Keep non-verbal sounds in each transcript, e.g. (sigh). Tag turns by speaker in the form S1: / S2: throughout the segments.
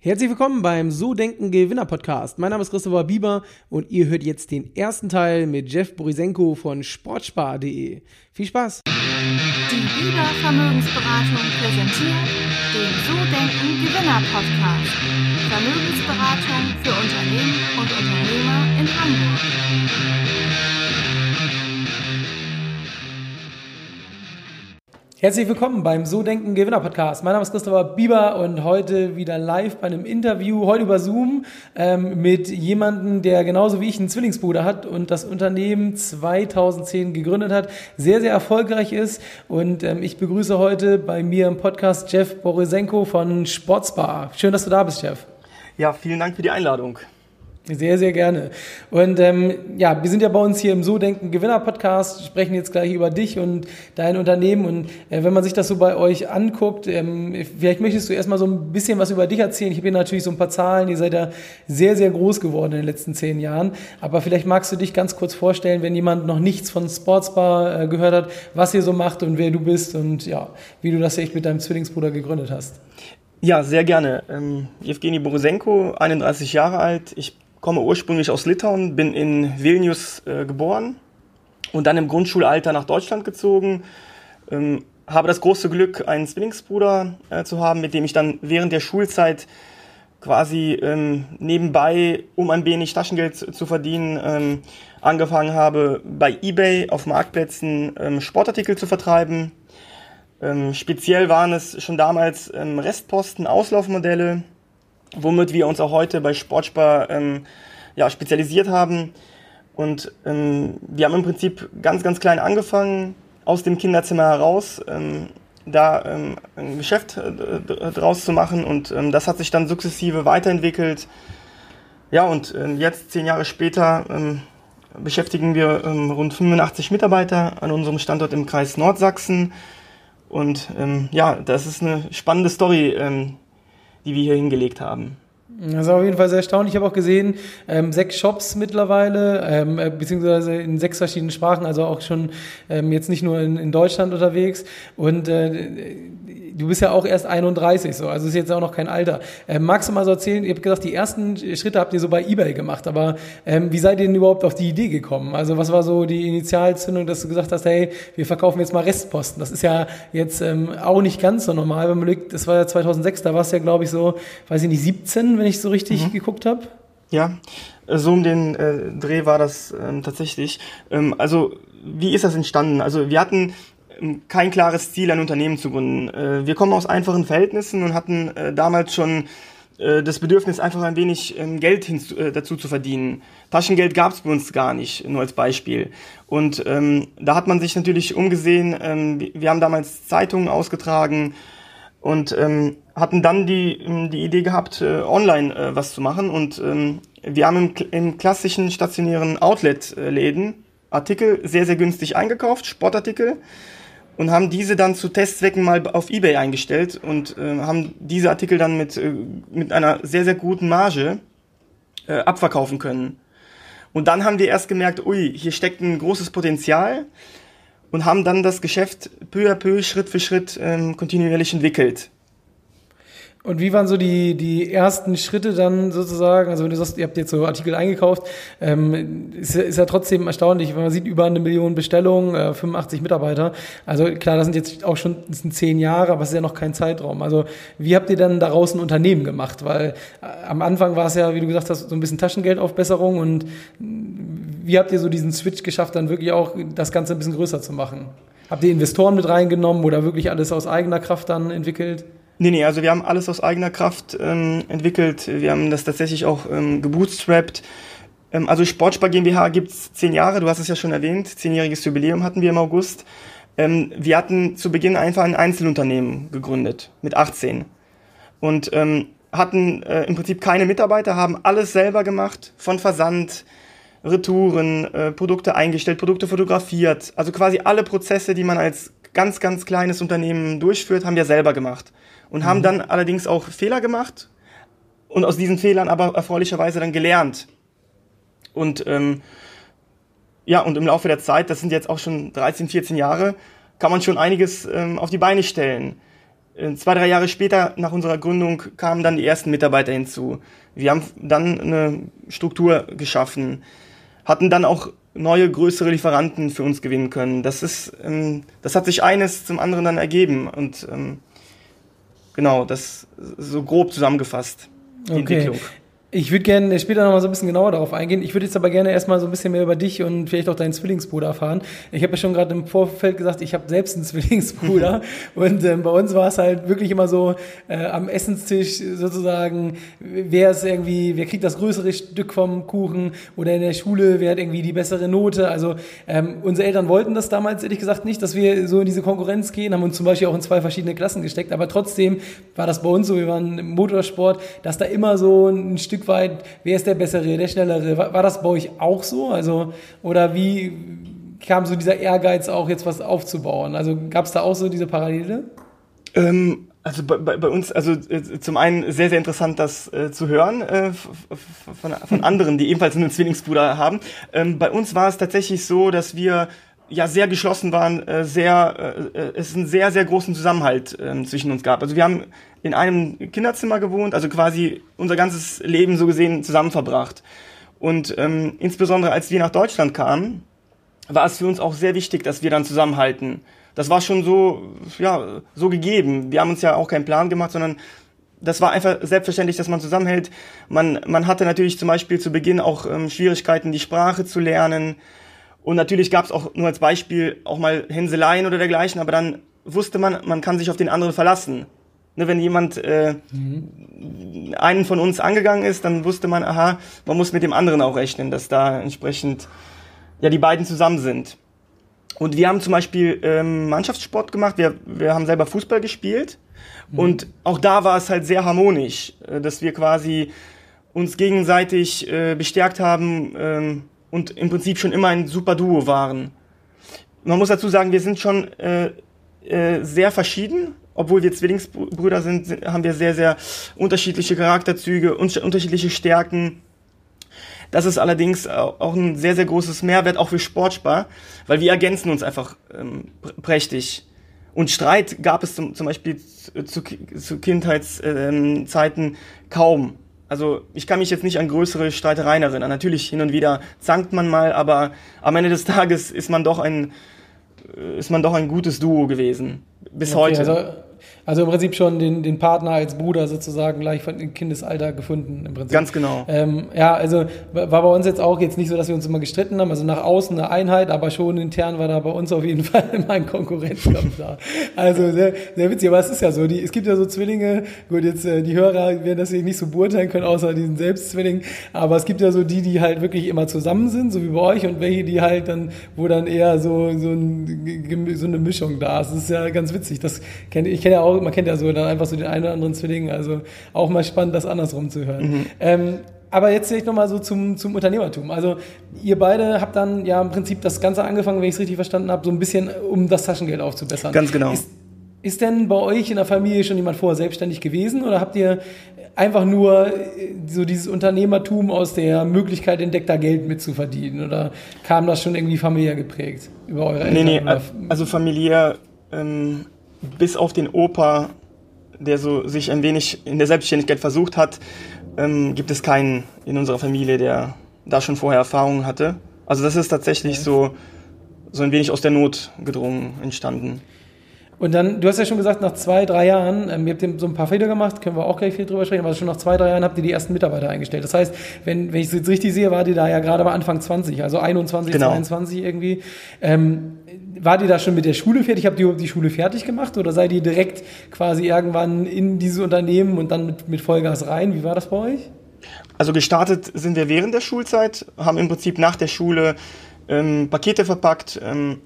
S1: Herzlich willkommen beim So Denken Gewinner Podcast. Mein Name ist Christopher Bieber und ihr hört jetzt den ersten Teil mit Jeff Borisenko von sportspar.de. Viel Spaß!
S2: Die Bieber Vermögensberatung präsentiert den So Denken Gewinner Podcast. Vermögensberatung für Unternehmen und Unternehmer in Hamburg.
S1: Herzlich willkommen beim So Denken Gewinner Podcast. Mein Name ist Christopher Bieber und heute wieder live bei einem Interview, heute über Zoom, ähm, mit jemandem, der genauso wie ich einen Zwillingsbruder hat und das Unternehmen 2010 gegründet hat, sehr, sehr erfolgreich ist. Und ähm, ich begrüße heute bei mir im Podcast Jeff Borisenko von Sportsbar. Schön, dass du da bist, Jeff.
S3: Ja, vielen Dank für die Einladung.
S1: Sehr, sehr gerne. Und ähm, ja, wir sind ja bei uns hier im So Denken Gewinner Podcast, sprechen jetzt gleich über dich und dein Unternehmen. Und äh, wenn man sich das so bei euch anguckt, ähm, vielleicht möchtest du erstmal so ein bisschen was über dich erzählen. Ich habe hier natürlich so ein paar Zahlen. Ihr seid ja sehr, sehr groß geworden in den letzten zehn Jahren. Aber vielleicht magst du dich ganz kurz vorstellen, wenn jemand noch nichts von Sportsbar äh, gehört hat, was ihr so macht und wer du bist und ja, wie du das echt mit deinem Zwillingsbruder gegründet hast.
S3: Ja, sehr gerne. Ähm, Evgeny Borisenko, 31 Jahre alt. Ich komme ursprünglich aus Litauen, bin in Vilnius äh, geboren und dann im Grundschulalter nach Deutschland gezogen. Ähm, habe das große Glück, einen Zwillingsbruder äh, zu haben, mit dem ich dann während der Schulzeit quasi ähm, nebenbei, um ein wenig Taschengeld zu verdienen, ähm, angefangen habe, bei eBay auf Marktplätzen ähm, Sportartikel zu vertreiben. Ähm, speziell waren es schon damals ähm, Restposten, Auslaufmodelle, womit wir uns auch heute bei Sportspar ähm, ja, spezialisiert haben. Und ähm, wir haben im Prinzip ganz, ganz klein angefangen, aus dem Kinderzimmer heraus, ähm, da ähm, ein Geschäft äh, draus zu machen. Und ähm, das hat sich dann sukzessive weiterentwickelt. Ja, und ähm, jetzt, zehn Jahre später, ähm, beschäftigen wir rund 85 Mitarbeiter an unserem Standort im Kreis Nordsachsen. Und ja, das ist eine spannende Story, die wir hier hingelegt haben.
S1: Das ist auf jeden Fall sehr erstaunlich. Ich habe auch gesehen, ähm, sechs Shops mittlerweile, ähm, äh, beziehungsweise in sechs verschiedenen Sprachen, also auch schon ähm, jetzt nicht nur in, in Deutschland unterwegs. Und äh, du bist ja auch erst 31, so, also ist jetzt auch noch kein Alter. Ähm, magst du mal so erzählen, ihr habt gesagt, die ersten Schritte habt ihr so bei Ebay gemacht, aber ähm, wie seid ihr denn überhaupt auf die Idee gekommen? Also was war so die Initialzündung, dass du gesagt hast, hey, wir verkaufen jetzt mal Restposten? Das ist ja jetzt ähm, auch nicht ganz so normal, wenn man legt, das war ja 2006, da war es ja, glaube ich, so, weiß ich nicht, 17, wenn ich so richtig mhm. geguckt habe.
S3: Ja, so um den äh, Dreh war das ähm, tatsächlich. Ähm, also wie ist das entstanden? Also wir hatten kein klares Ziel, ein Unternehmen zu gründen. Äh, wir kommen aus einfachen Verhältnissen und hatten äh, damals schon äh, das Bedürfnis, einfach ein wenig ähm, Geld dazu zu verdienen. Taschengeld gab es bei uns gar nicht, nur als Beispiel. Und ähm, da hat man sich natürlich umgesehen. Ähm, wir haben damals Zeitungen ausgetragen und ähm, hatten dann die, ähm, die Idee gehabt, äh, online äh, was zu machen. Und ähm, wir haben im, im klassischen stationären Outlet-Läden Artikel sehr, sehr günstig eingekauft, Sportartikel und haben diese dann zu Testzwecken mal auf eBay eingestellt und äh, haben diese Artikel dann mit, äh, mit einer sehr, sehr guten Marge äh, abverkaufen können. Und dann haben wir erst gemerkt, ui, hier steckt ein großes Potenzial und haben dann das Geschäft peu à peu, Schritt für Schritt ähm, kontinuierlich entwickelt.
S1: Und wie waren so die, die ersten Schritte dann sozusagen? Also wenn du sagst, ihr habt jetzt so Artikel eingekauft, ähm, ist, ist ja trotzdem erstaunlich, wenn man sieht, über eine Million Bestellungen, äh, 85 Mitarbeiter. Also klar, das sind jetzt auch schon sind zehn Jahre, aber es ist ja noch kein Zeitraum. Also wie habt ihr dann daraus ein Unternehmen gemacht? Weil äh, am Anfang war es ja, wie du gesagt hast, so ein bisschen Taschengeldaufbesserung und wie habt ihr so diesen Switch geschafft, dann wirklich auch das Ganze ein bisschen größer zu machen? Habt ihr Investoren mit reingenommen oder wirklich alles aus eigener Kraft dann entwickelt?
S3: Nee, nee, also wir haben alles aus eigener Kraft ähm, entwickelt. Wir haben das tatsächlich auch ähm, gebootstrapped. Ähm, also Sportspar GmbH gibt's zehn Jahre, du hast es ja schon erwähnt. Zehnjähriges Jubiläum hatten wir im August. Ähm, wir hatten zu Beginn einfach ein Einzelunternehmen gegründet mit 18 und ähm, hatten äh, im Prinzip keine Mitarbeiter, haben alles selber gemacht, von Versand, Retouren, äh, Produkte eingestellt, Produkte fotografiert. Also quasi alle Prozesse, die man als ganz, ganz kleines Unternehmen durchführt, haben wir selber gemacht und haben mhm. dann allerdings auch Fehler gemacht und aus diesen Fehlern aber erfreulicherweise dann gelernt. Und ähm, ja, und im Laufe der Zeit, das sind jetzt auch schon 13, 14 Jahre, kann man schon einiges ähm, auf die Beine stellen. äh, zwei, drei Jahre später nach unserer Gründung kamen dann die ersten Mitarbeiter hinzu. Wir haben dann eine Struktur geschaffen, hatten dann auch neue, größere Lieferanten für uns gewinnen können. Das ist, ähm, das hat sich eines zum anderen dann ergeben und ähm, genau, das so grob zusammengefasst.
S1: Die okay. Entwicklung. Ich würde gerne später noch mal so ein bisschen genauer darauf eingehen. Ich würde jetzt aber gerne erstmal so ein bisschen mehr über dich und vielleicht auch deinen Zwillingsbruder erfahren. Ich habe ja schon gerade im Vorfeld gesagt, ich habe selbst einen Zwillingsbruder (laughs) und ähm, bei uns war es halt wirklich immer so äh, am Essenstisch sozusagen, wer ist irgendwie, wer kriegt das größere Stück vom Kuchen oder in der Schule, wer hat irgendwie die bessere Note. Also ähm, unsere Eltern wollten das damals ehrlich gesagt nicht, dass wir so in diese Konkurrenz gehen, haben uns zum Beispiel auch in zwei verschiedene Klassen gesteckt, aber trotzdem war das bei uns so, wir waren im Motorsport, dass da immer so ein Stück Stück weit, wer ist der Bessere, der Schnellere? War, war das bei euch auch so? Also, oder wie kam so dieser Ehrgeiz auch jetzt was aufzubauen? Also gab es da auch so diese Parallele?
S3: Ähm, also bei, bei, bei, uns, also äh, zum einen sehr, sehr interessant, das äh, zu hören äh, von, von (laughs) anderen, die ebenfalls einen Zwillingsbruder haben. Ähm, bei uns war es tatsächlich so, dass wir ja sehr geschlossen waren, äh, sehr, äh, äh, es einen sehr, sehr großen Zusammenhalt äh, zwischen uns gab. Also wir haben in einem Kinderzimmer gewohnt, also quasi unser ganzes Leben so gesehen zusammen verbracht. Und ähm, insbesondere als wir nach Deutschland kamen, war es für uns auch sehr wichtig, dass wir dann zusammenhalten. Das war schon so, ja, so gegeben. Wir haben uns ja auch keinen Plan gemacht, sondern das war einfach selbstverständlich, dass man zusammenhält. Man, man hatte natürlich zum Beispiel zu Beginn auch ähm, Schwierigkeiten, die Sprache zu lernen. Und natürlich gab es auch nur als Beispiel auch mal Hänseleien oder dergleichen, aber dann wusste man, man kann sich auf den anderen verlassen. Ne, wenn jemand äh, mhm. einen von uns angegangen ist, dann wusste man, aha, man muss mit dem anderen auch rechnen, dass da entsprechend ja die beiden zusammen sind. Und wir haben zum Beispiel ähm, Mannschaftssport gemacht, wir, wir haben selber Fußball gespielt mhm. und auch da war es halt sehr harmonisch, äh, dass wir quasi uns gegenseitig äh, bestärkt haben ähm, und im Prinzip schon immer ein super Duo waren. Man muss dazu sagen, wir sind schon äh, äh, sehr verschieden, obwohl wir Zwillingsbrüder sind, haben wir sehr, sehr unterschiedliche Charakterzüge, unterschiedliche Stärken. Das ist allerdings auch ein sehr, sehr großes Mehrwert, auch für Sportspar, weil wir ergänzen uns einfach ähm, prächtig. Und Streit gab es zum, zum Beispiel zu, zu Kindheitszeiten ähm, kaum. Also ich kann mich jetzt nicht an größere Streitereien erinnern. Natürlich hin und wieder zankt man mal, aber am Ende des Tages ist man doch ein, ist man doch ein gutes Duo gewesen. Bis okay, heute.
S1: Also also im Prinzip schon den, den Partner als Bruder sozusagen gleich von dem Kindesalter gefunden. Im Prinzip.
S3: Ganz genau.
S1: Ähm, ja, also war bei uns jetzt auch jetzt nicht so, dass wir uns immer gestritten haben. Also nach außen eine Einheit, aber schon intern war da bei uns auf jeden (laughs) Fall immer ein Konkurrenzkampf da. Also sehr, sehr witzig. Aber es ist ja so, die, es gibt ja so Zwillinge. Gut, jetzt äh, die Hörer werden das hier nicht so beurteilen können, außer diesen Selbstzwilling. Aber es gibt ja so die, die halt wirklich immer zusammen sind, so wie bei euch, und welche, die halt dann, wo dann eher so so, ein, so eine Mischung da ist. Das ist ja ganz witzig. Das kenn, ich kenne ja auch man kennt ja so dann einfach so den einen oder anderen Zwilling, also auch mal spannend, das andersrum zu hören. Mhm. Ähm, aber jetzt sehe ich nochmal so zum, zum Unternehmertum. Also ihr beide habt dann ja im Prinzip das Ganze angefangen, wenn ich es richtig verstanden habe, so ein bisschen um das Taschengeld aufzubessern.
S3: Ganz genau.
S1: Ist, ist denn bei euch in der Familie schon jemand vorher selbstständig gewesen oder habt ihr einfach nur äh, so dieses Unternehmertum aus der Möglichkeit entdeckt, da Geld mitzuverdienen? Oder kam das schon irgendwie familiär geprägt über eure
S3: Eltern? Nee, nee, also familiär ähm, bis auf den Opa, der so sich ein wenig in der Selbstständigkeit versucht hat, ähm, gibt es keinen in unserer Familie, der da schon vorher Erfahrungen hatte. Also das ist tatsächlich so, so ein wenig aus der Not gedrungen entstanden.
S1: Und dann, du hast ja schon gesagt, nach zwei, drei Jahren, ähm, ihr habt so ein paar Fehler gemacht, können wir auch gleich viel drüber sprechen, aber schon nach zwei, drei Jahren habt ihr die ersten Mitarbeiter eingestellt. Das heißt, wenn, wenn ich es jetzt richtig sehe, war die da ja gerade mal Anfang 20, also 21, genau. 22 irgendwie. Ähm, war die da schon mit der Schule fertig? Habt ihr die Schule fertig gemacht oder seid ihr direkt quasi irgendwann in dieses Unternehmen und dann mit, mit Vollgas rein? Wie war das bei euch?
S3: Also gestartet sind wir während der Schulzeit, haben im Prinzip nach der Schule ähm, Pakete verpackt, ähm,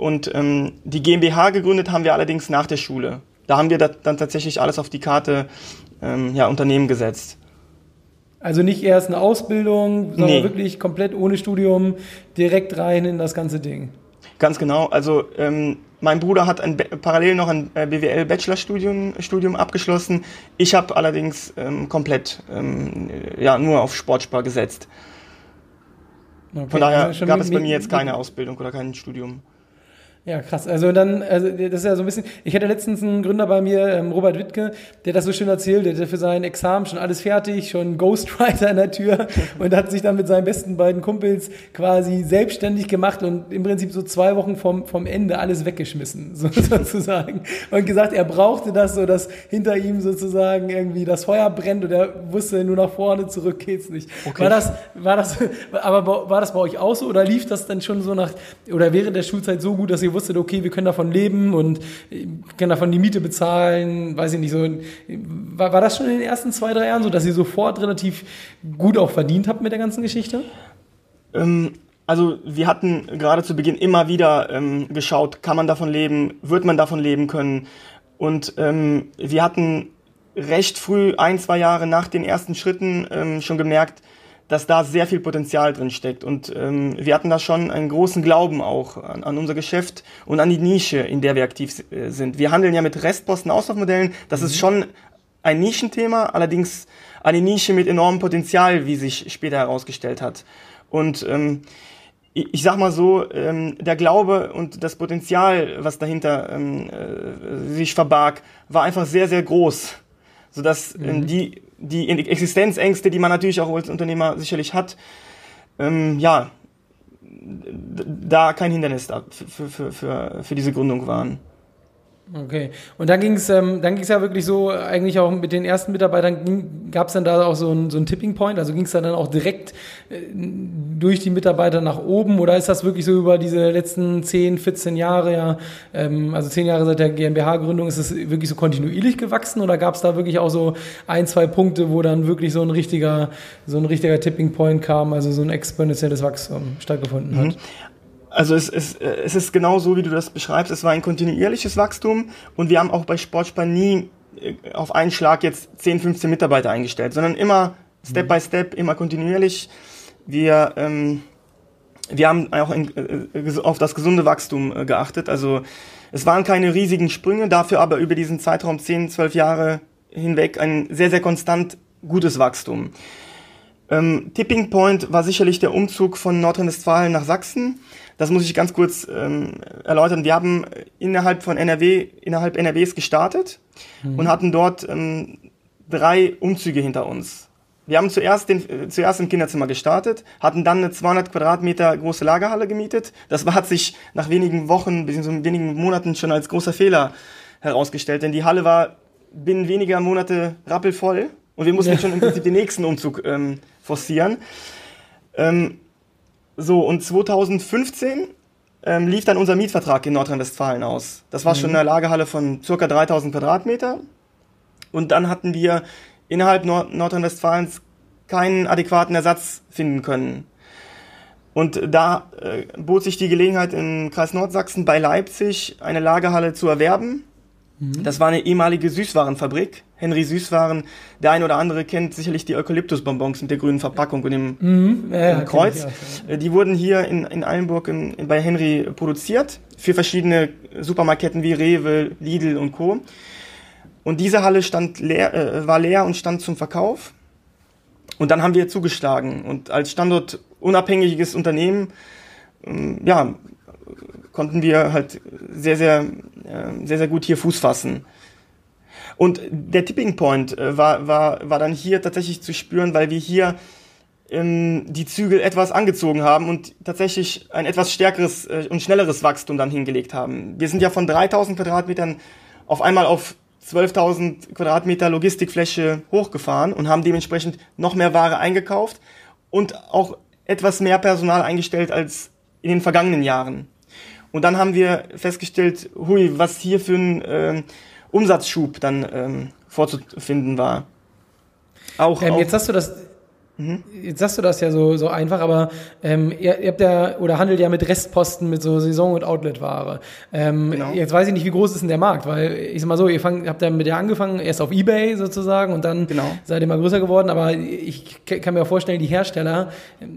S3: und ähm, die GmbH gegründet haben wir allerdings nach der Schule. Da haben wir dann tatsächlich alles auf die Karte ähm, ja, Unternehmen gesetzt.
S1: Also nicht erst eine Ausbildung, sondern nee. wirklich komplett ohne Studium direkt rein in das ganze Ding.
S3: Ganz genau. Also ähm, mein Bruder hat ein, parallel noch ein äh, BWL-Bachelorstudium Studium abgeschlossen. Ich habe allerdings ähm, komplett ähm, ja, nur auf Sportspar gesetzt. Okay, Von daher also gab es bei mir jetzt keine Ausbildung oder kein Studium.
S1: Ja, krass. Also dann, also das ist ja so ein bisschen, ich hatte letztens einen Gründer bei mir, ähm, Robert Wittke, der das so schön erzählt, der hatte für sein Examen schon alles fertig, schon Ghostwriter in der Tür (laughs) und hat sich dann mit seinen besten beiden Kumpels quasi selbstständig gemacht und im Prinzip so zwei Wochen vom, vom Ende alles weggeschmissen, (laughs) so, sozusagen. Und gesagt, er brauchte das so, dass hinter ihm sozusagen irgendwie das Feuer brennt und er wusste nur nach vorne, zurück geht's nicht. Okay. War das, war das, (laughs) aber war das bei euch auch so oder lief das dann schon so nach, oder während der Schulzeit so gut, dass ihr ihr wusstet, okay, wir können davon leben und können davon die Miete bezahlen, weiß ich nicht, so. War, war das schon in den ersten zwei, drei Jahren so, dass ihr sofort relativ gut auch verdient habt mit der ganzen Geschichte?
S3: Ähm, also wir hatten gerade zu Beginn immer wieder ähm, geschaut, kann man davon leben, wird man davon leben können. Und ähm, wir hatten recht früh, ein, zwei Jahre nach den ersten Schritten, ähm, schon gemerkt, dass da sehr viel Potenzial drin steckt. Und ähm, wir hatten da schon einen großen Glauben auch an, an unser Geschäft und an die Nische, in der wir aktiv äh, sind. Wir handeln ja mit Restposten-Auslaufmodellen. Das mhm. ist schon ein Nischenthema, allerdings eine Nische mit enormem Potenzial, wie sich später herausgestellt hat. Und ähm, ich sag mal so, ähm, der Glaube und das Potenzial, was dahinter ähm, äh, sich verbarg, war einfach sehr, sehr groß, sodass ähm, mhm. die die Existenzängste, die man natürlich auch als Unternehmer sicherlich hat, ähm, ja, da kein Hindernis für, für, für, für diese Gründung waren.
S1: Okay. Und dann ging es ähm, ging's ja wirklich so, eigentlich auch mit den ersten Mitarbeitern, gab es dann da auch so ein, so ein Tipping Point? Also ging es dann auch direkt äh, durch die Mitarbeiter nach oben oder ist das wirklich so über diese letzten 10, 14 Jahre, ja, ähm, also 10 Jahre seit der GmbH-Gründung, ist es wirklich so kontinuierlich gewachsen oder gab es da wirklich auch so ein, zwei Punkte, wo dann wirklich so ein richtiger, so ein richtiger Tipping Point kam, also so ein exponentielles Wachstum stattgefunden hat? Mhm.
S3: Also es, es, es ist genau so, wie du das beschreibst. Es war ein kontinuierliches Wachstum und wir haben auch bei Sportspar nie äh, auf einen Schlag jetzt 10, 15 Mitarbeiter eingestellt, sondern immer Step by Step, immer kontinuierlich. Wir, ähm, wir haben auch in, äh, auf das gesunde Wachstum äh, geachtet. Also es waren keine riesigen Sprünge, dafür aber über diesen Zeitraum 10, 12 Jahre hinweg ein sehr, sehr konstant gutes Wachstum. Ähm, Tipping Point war sicherlich der Umzug von Nordrhein-Westfalen nach Sachsen. Das muss ich ganz kurz ähm, erläutern. Wir haben innerhalb von NRW, innerhalb NRWs gestartet mhm. und hatten dort ähm, drei Umzüge hinter uns. Wir haben zuerst, den, äh, zuerst im Kinderzimmer gestartet, hatten dann eine 200 Quadratmeter große Lagerhalle gemietet. Das hat sich nach wenigen Wochen, bzw. wenigen Monaten schon als großer Fehler herausgestellt, denn die Halle war binnen weniger Monate rappelvoll und wir mussten ja. schon im Prinzip den nächsten Umzug ähm, forcieren. Ähm, so, und 2015 ähm, lief dann unser Mietvertrag in Nordrhein-Westfalen aus. Das war mhm. schon eine Lagerhalle von ca. 3000 Quadratmeter. Und dann hatten wir innerhalb Nord Nordrhein-Westfalens keinen adäquaten Ersatz finden können. Und da äh, bot sich die Gelegenheit im Kreis Nordsachsen bei Leipzig eine Lagerhalle zu erwerben. Mhm. Das war eine ehemalige Süßwarenfabrik Henry Süßwaren. Der ein oder andere kennt sicherlich die Eukalyptusbonbons mit der grünen Verpackung und dem, mhm, dem Kreuz. Auch, ja. Die wurden hier in, in Eilenburg in, in, bei Henry produziert für verschiedene Supermarketten wie Rewe, Lidl und Co. Und diese Halle stand leer, äh, war leer und stand zum Verkauf. Und dann haben wir zugeschlagen und als standortunabhängiges Unternehmen, ähm, ja, konnten wir halt sehr, sehr, äh, sehr, sehr gut hier Fuß fassen. Und der Tipping Point äh, war, war, war dann hier tatsächlich zu spüren, weil wir hier ähm, die Zügel etwas angezogen haben und tatsächlich ein etwas stärkeres äh, und schnelleres Wachstum dann hingelegt haben. Wir sind ja von 3000 Quadratmetern auf einmal auf 12.000 Quadratmeter Logistikfläche hochgefahren und haben dementsprechend noch mehr Ware eingekauft und auch etwas mehr Personal eingestellt als in den vergangenen Jahren. Und dann haben wir festgestellt, hui, was hier für ein äh, Umsatzschub dann ähm, vorzufinden war.
S1: Auch, ähm, auch jetzt hast du das Mhm. Jetzt sagst du das ja so, so einfach, aber ähm, ihr, ihr habt ja oder handelt ja mit Restposten, mit so Saison- und Outletware. Ähm, genau. Jetzt weiß ich nicht, wie groß ist denn der Markt, weil ich sag mal so, ihr fangt, habt ja mit der angefangen, erst auf Ebay sozusagen und dann genau. seid ihr mal größer geworden, aber ich kann mir auch vorstellen, die Hersteller,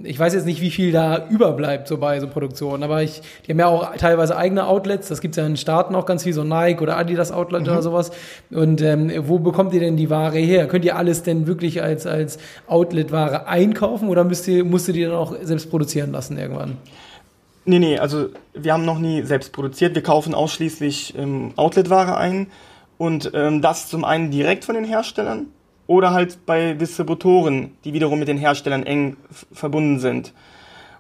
S1: ich weiß jetzt nicht, wie viel da überbleibt so bei so Produktionen, aber ich, die haben ja auch teilweise eigene Outlets, das gibt's ja in Staaten auch ganz viel, so Nike oder Adidas Outlet mhm. oder sowas. Und ähm, wo bekommt ihr denn die Ware her? Könnt ihr alles denn wirklich als, als Outlet-Ware einkaufen oder müsst ihr, musst ihr die dann auch selbst produzieren lassen irgendwann?
S3: Nee, nee, also wir haben noch nie selbst produziert. Wir kaufen ausschließlich ähm, Outlet-Ware ein und ähm, das zum einen direkt von den Herstellern oder halt bei Distributoren, die wiederum mit den Herstellern eng verbunden sind.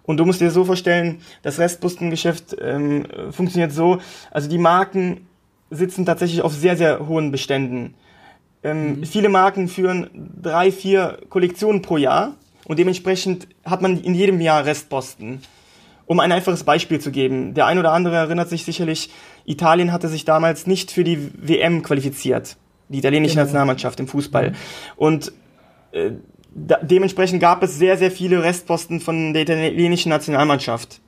S3: Und du musst dir so vorstellen, das Restpostengeschäft ähm, funktioniert so, also die Marken sitzen tatsächlich auf sehr, sehr hohen Beständen. Ähm, mhm. Viele Marken führen drei, vier Kollektionen pro Jahr und dementsprechend hat man in jedem Jahr Restposten. Um ein einfaches Beispiel zu geben, der ein oder andere erinnert sich sicherlich, Italien hatte sich damals nicht für die WM qualifiziert, die italienische genau. Nationalmannschaft im Fußball. Mhm. Und äh, da, dementsprechend gab es sehr, sehr viele Restposten von der italienischen Nationalmannschaft.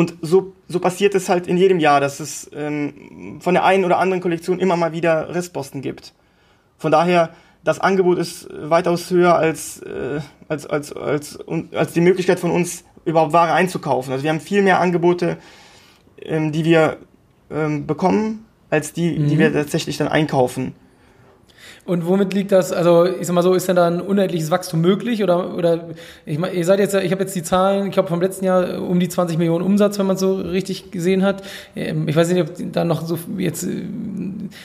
S3: Und so, so passiert es halt in jedem Jahr, dass es ähm, von der einen oder anderen Kollektion immer mal wieder Restposten gibt. Von daher, das Angebot ist weitaus höher als, äh, als, als, als, als die Möglichkeit von uns, überhaupt Ware einzukaufen. Also wir haben viel mehr Angebote, ähm, die wir ähm, bekommen, als die, mhm. die wir tatsächlich dann einkaufen.
S1: Und womit liegt das? Also ich sag mal so, ist denn da ein unendliches Wachstum möglich oder oder ich meine, ihr seid jetzt, ich habe jetzt die Zahlen, ich glaube vom letzten Jahr um die 20 Millionen Umsatz, wenn man so richtig gesehen hat. Ähm, ich weiß nicht, ob da noch so jetzt äh,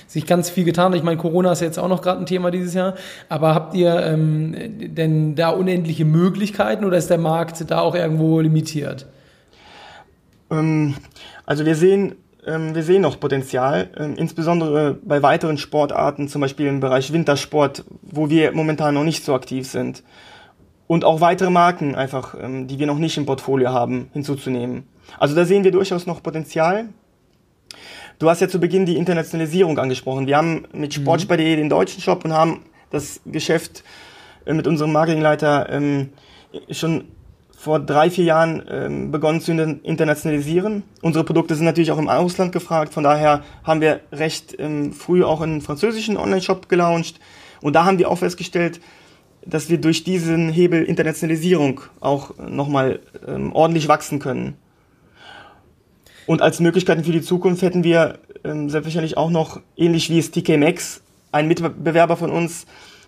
S1: sich ganz viel getan hat. Ich meine, Corona ist jetzt auch noch gerade ein Thema dieses Jahr. Aber habt ihr ähm, denn da unendliche Möglichkeiten oder ist der Markt da auch irgendwo limitiert?
S3: Ähm, also wir sehen wir sehen noch Potenzial, ähm, insbesondere bei weiteren Sportarten, zum Beispiel im Bereich Wintersport, wo wir momentan noch nicht so aktiv sind. Und auch weitere Marken einfach, ähm, die wir noch nicht im Portfolio haben, hinzuzunehmen. Also da sehen wir durchaus noch Potenzial. Du hast ja zu Beginn die Internationalisierung angesprochen. Wir haben mit mhm. sportspar.de den deutschen Shop und haben das Geschäft äh, mit unserem Marketingleiter schon vor drei, vier Jahren ähm, begonnen zu internationalisieren. Unsere Produkte sind natürlich auch im Ausland gefragt, von daher haben wir recht ähm, früh auch einen französischen Online-Shop gelauncht. Und da haben wir auch festgestellt, dass wir durch diesen Hebel Internationalisierung auch nochmal ähm, ordentlich wachsen können. Und als Möglichkeiten für die Zukunft hätten wir ähm, selbstverständlich auch noch, ähnlich wie es TK Maxx, ein Mitbewerber von uns,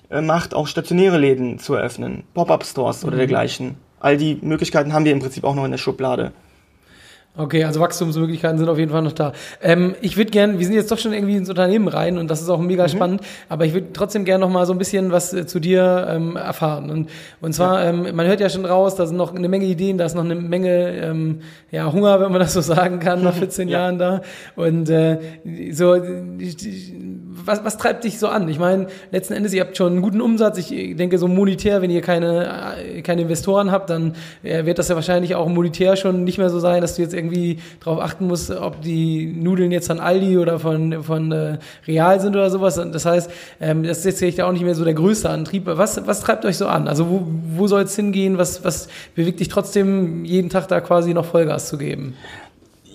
S3: äh, macht, auch stationäre Läden zu eröffnen, Pop-up-Stores mhm. oder dergleichen all die Möglichkeiten haben wir im Prinzip auch noch in der Schublade.
S1: Okay, also Wachstumsmöglichkeiten sind auf jeden Fall noch da. Ähm, ich würde gerne, wir sind jetzt doch schon irgendwie ins Unternehmen rein und das ist auch mega mhm. spannend, aber ich würde trotzdem gerne noch mal so ein bisschen was äh, zu dir ähm, erfahren. Und, und zwar, ja. ähm, man hört ja schon raus, da sind noch eine Menge Ideen, da ist noch eine Menge ähm, ja, Hunger, wenn man das so sagen kann, nach 14 (laughs) ja. Jahren da. Und äh, so, was, was treibt dich so an? Ich meine, letzten Endes, ihr habt schon einen guten Umsatz. Ich denke, so monetär, wenn ihr keine, äh, keine Investoren habt, dann äh, wird das ja wahrscheinlich auch monetär schon nicht mehr so sein, dass du jetzt irgendwie darauf achten musst, ob die Nudeln jetzt von Aldi oder von, von äh, Real sind oder sowas. Das heißt, ähm, das ist jetzt vielleicht auch nicht mehr so der größte Antrieb. Was, was treibt euch so an? Also wo, wo soll es hingehen? Was, was bewegt dich trotzdem, jeden Tag da quasi noch Vollgas zu geben?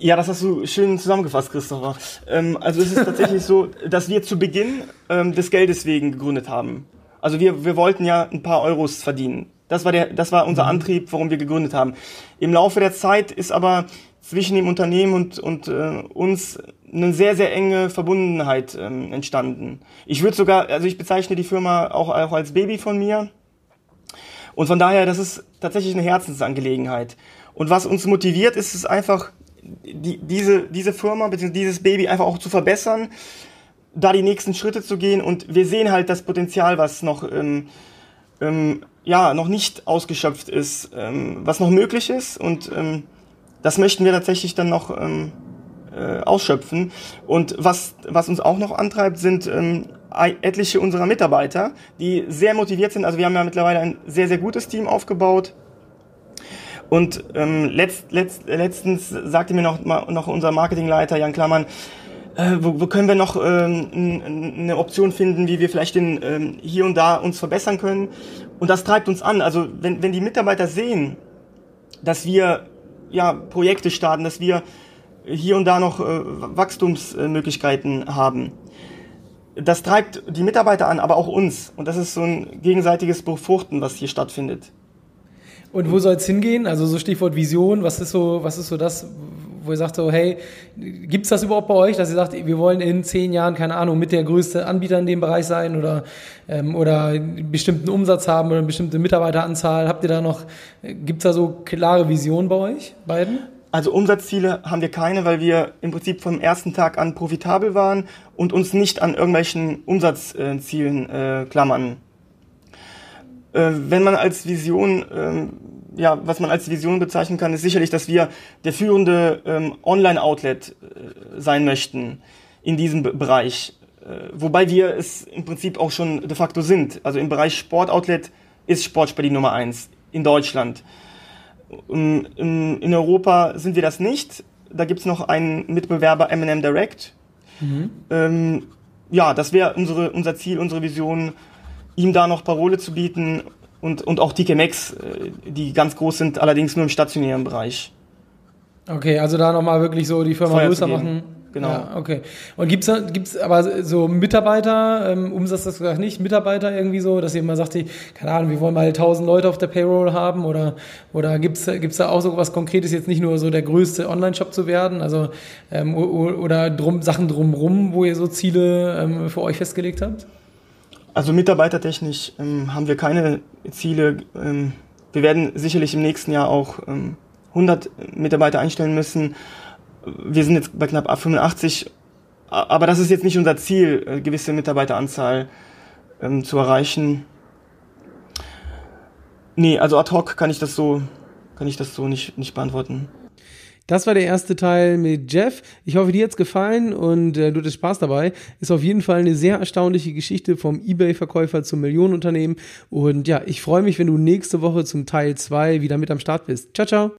S3: Ja, das hast du schön zusammengefasst, Christopher. Ähm, also es ist (laughs) tatsächlich so, dass wir zu Beginn ähm, des Geldes wegen gegründet haben. Also wir, wir wollten ja ein paar Euros verdienen. Das war, der, das war unser mhm. Antrieb, warum wir gegründet haben. Im Laufe der Zeit ist aber zwischen dem Unternehmen und, und äh, uns eine sehr, sehr enge Verbundenheit ähm, entstanden. Ich würde sogar, also ich bezeichne die Firma auch, auch als Baby von mir. Und von daher, das ist tatsächlich eine Herzensangelegenheit. Und was uns motiviert, ist es einfach, die, diese, diese Firma bzw. dieses Baby einfach auch zu verbessern, da die nächsten Schritte zu gehen und wir sehen halt das Potenzial, was noch ähm, ähm, ja noch nicht ausgeschöpft ist, ähm, was noch möglich ist. Und ähm, das möchten wir tatsächlich dann noch ähm, äh, ausschöpfen. Und was was uns auch noch antreibt sind ähm, etliche unserer Mitarbeiter, die sehr motiviert sind. Also wir haben ja mittlerweile ein sehr sehr gutes Team aufgebaut. Und ähm, letzt, letzt, letztens sagte mir noch, noch unser Marketingleiter Jan Klammern, äh, wo, wo können wir noch ähm, eine Option finden, wie wir vielleicht den, ähm, hier und da uns verbessern können. Und das treibt uns an. Also wenn, wenn die Mitarbeiter sehen, dass wir ja, Projekte starten, dass wir hier und da noch äh, Wachstumsmöglichkeiten haben. Das treibt die Mitarbeiter an, aber auch uns. Und das ist so ein gegenseitiges Befruchten, was hier stattfindet.
S1: Und wo soll es hingehen? Also so Stichwort Vision, was ist so, was ist so das, wo ihr sagt so, hey, gibt's das überhaupt bei euch, dass ihr sagt, wir wollen in zehn Jahren, keine Ahnung, mit der größte Anbieter in dem Bereich sein oder, ähm, oder einen bestimmten Umsatz haben oder eine bestimmte Mitarbeiteranzahl? Habt ihr da noch, gibt's da so klare Visionen bei euch beiden?
S3: Also Umsatzziele haben wir keine, weil wir im Prinzip vom ersten Tag an profitabel waren und uns nicht an irgendwelchen Umsatzzielen äh, klammern. Äh, wenn man als Vision, ähm, ja, was man als Vision bezeichnen kann, ist sicherlich, dass wir der führende ähm, Online-Outlet äh, sein möchten in diesem Be Bereich. Äh, wobei wir es im Prinzip auch schon de facto sind. Also im Bereich Sportoutlet ist Sportspar die Nummer eins in Deutschland. In, in, Europa sind wir das nicht. Da gibt es noch einen Mitbewerber, M&M Direct. Mhm. Ähm, ja, das wäre unsere, unser Ziel, unsere Vision, ihm da noch Parole zu bieten und, und auch TK Max, äh, die ganz groß sind, allerdings nur im stationären Bereich.
S1: Okay, also da nochmal wirklich so die Firma
S3: Feuer
S1: größer machen.
S3: Genau.
S1: Ja, okay. Und gibt's gibt's aber so Mitarbeiter, ähm, Umsatz das gesagt nicht, Mitarbeiter irgendwie so, dass ihr mal sagt, die, keine Ahnung, wir wollen mal 1000 Leute auf der Payroll haben oder, oder gibt's gibt's da auch so was Konkretes, jetzt nicht nur so der größte Online-Shop zu werden, also, ähm, oder drum, Sachen drumrum, wo ihr so Ziele ähm, für euch festgelegt habt?
S3: Also mitarbeitertechnisch ähm, haben wir keine Ziele. Ähm, wir werden sicherlich im nächsten Jahr auch ähm, 100 Mitarbeiter einstellen müssen. Wir sind jetzt bei knapp 85, a- aber das ist jetzt nicht unser Ziel, äh, gewisse Mitarbeiteranzahl ähm, zu erreichen. Nee, also ad hoc kann ich das so, kann ich das so nicht, nicht beantworten.
S1: Das war der erste Teil mit Jeff. Ich hoffe, dir hat's gefallen und äh, du hattest Spaß dabei. Ist auf jeden Fall eine sehr erstaunliche Geschichte vom Ebay-Verkäufer zum Millionenunternehmen. Und ja, ich freue mich, wenn du nächste Woche zum Teil 2 wieder mit am Start bist. Ciao, ciao.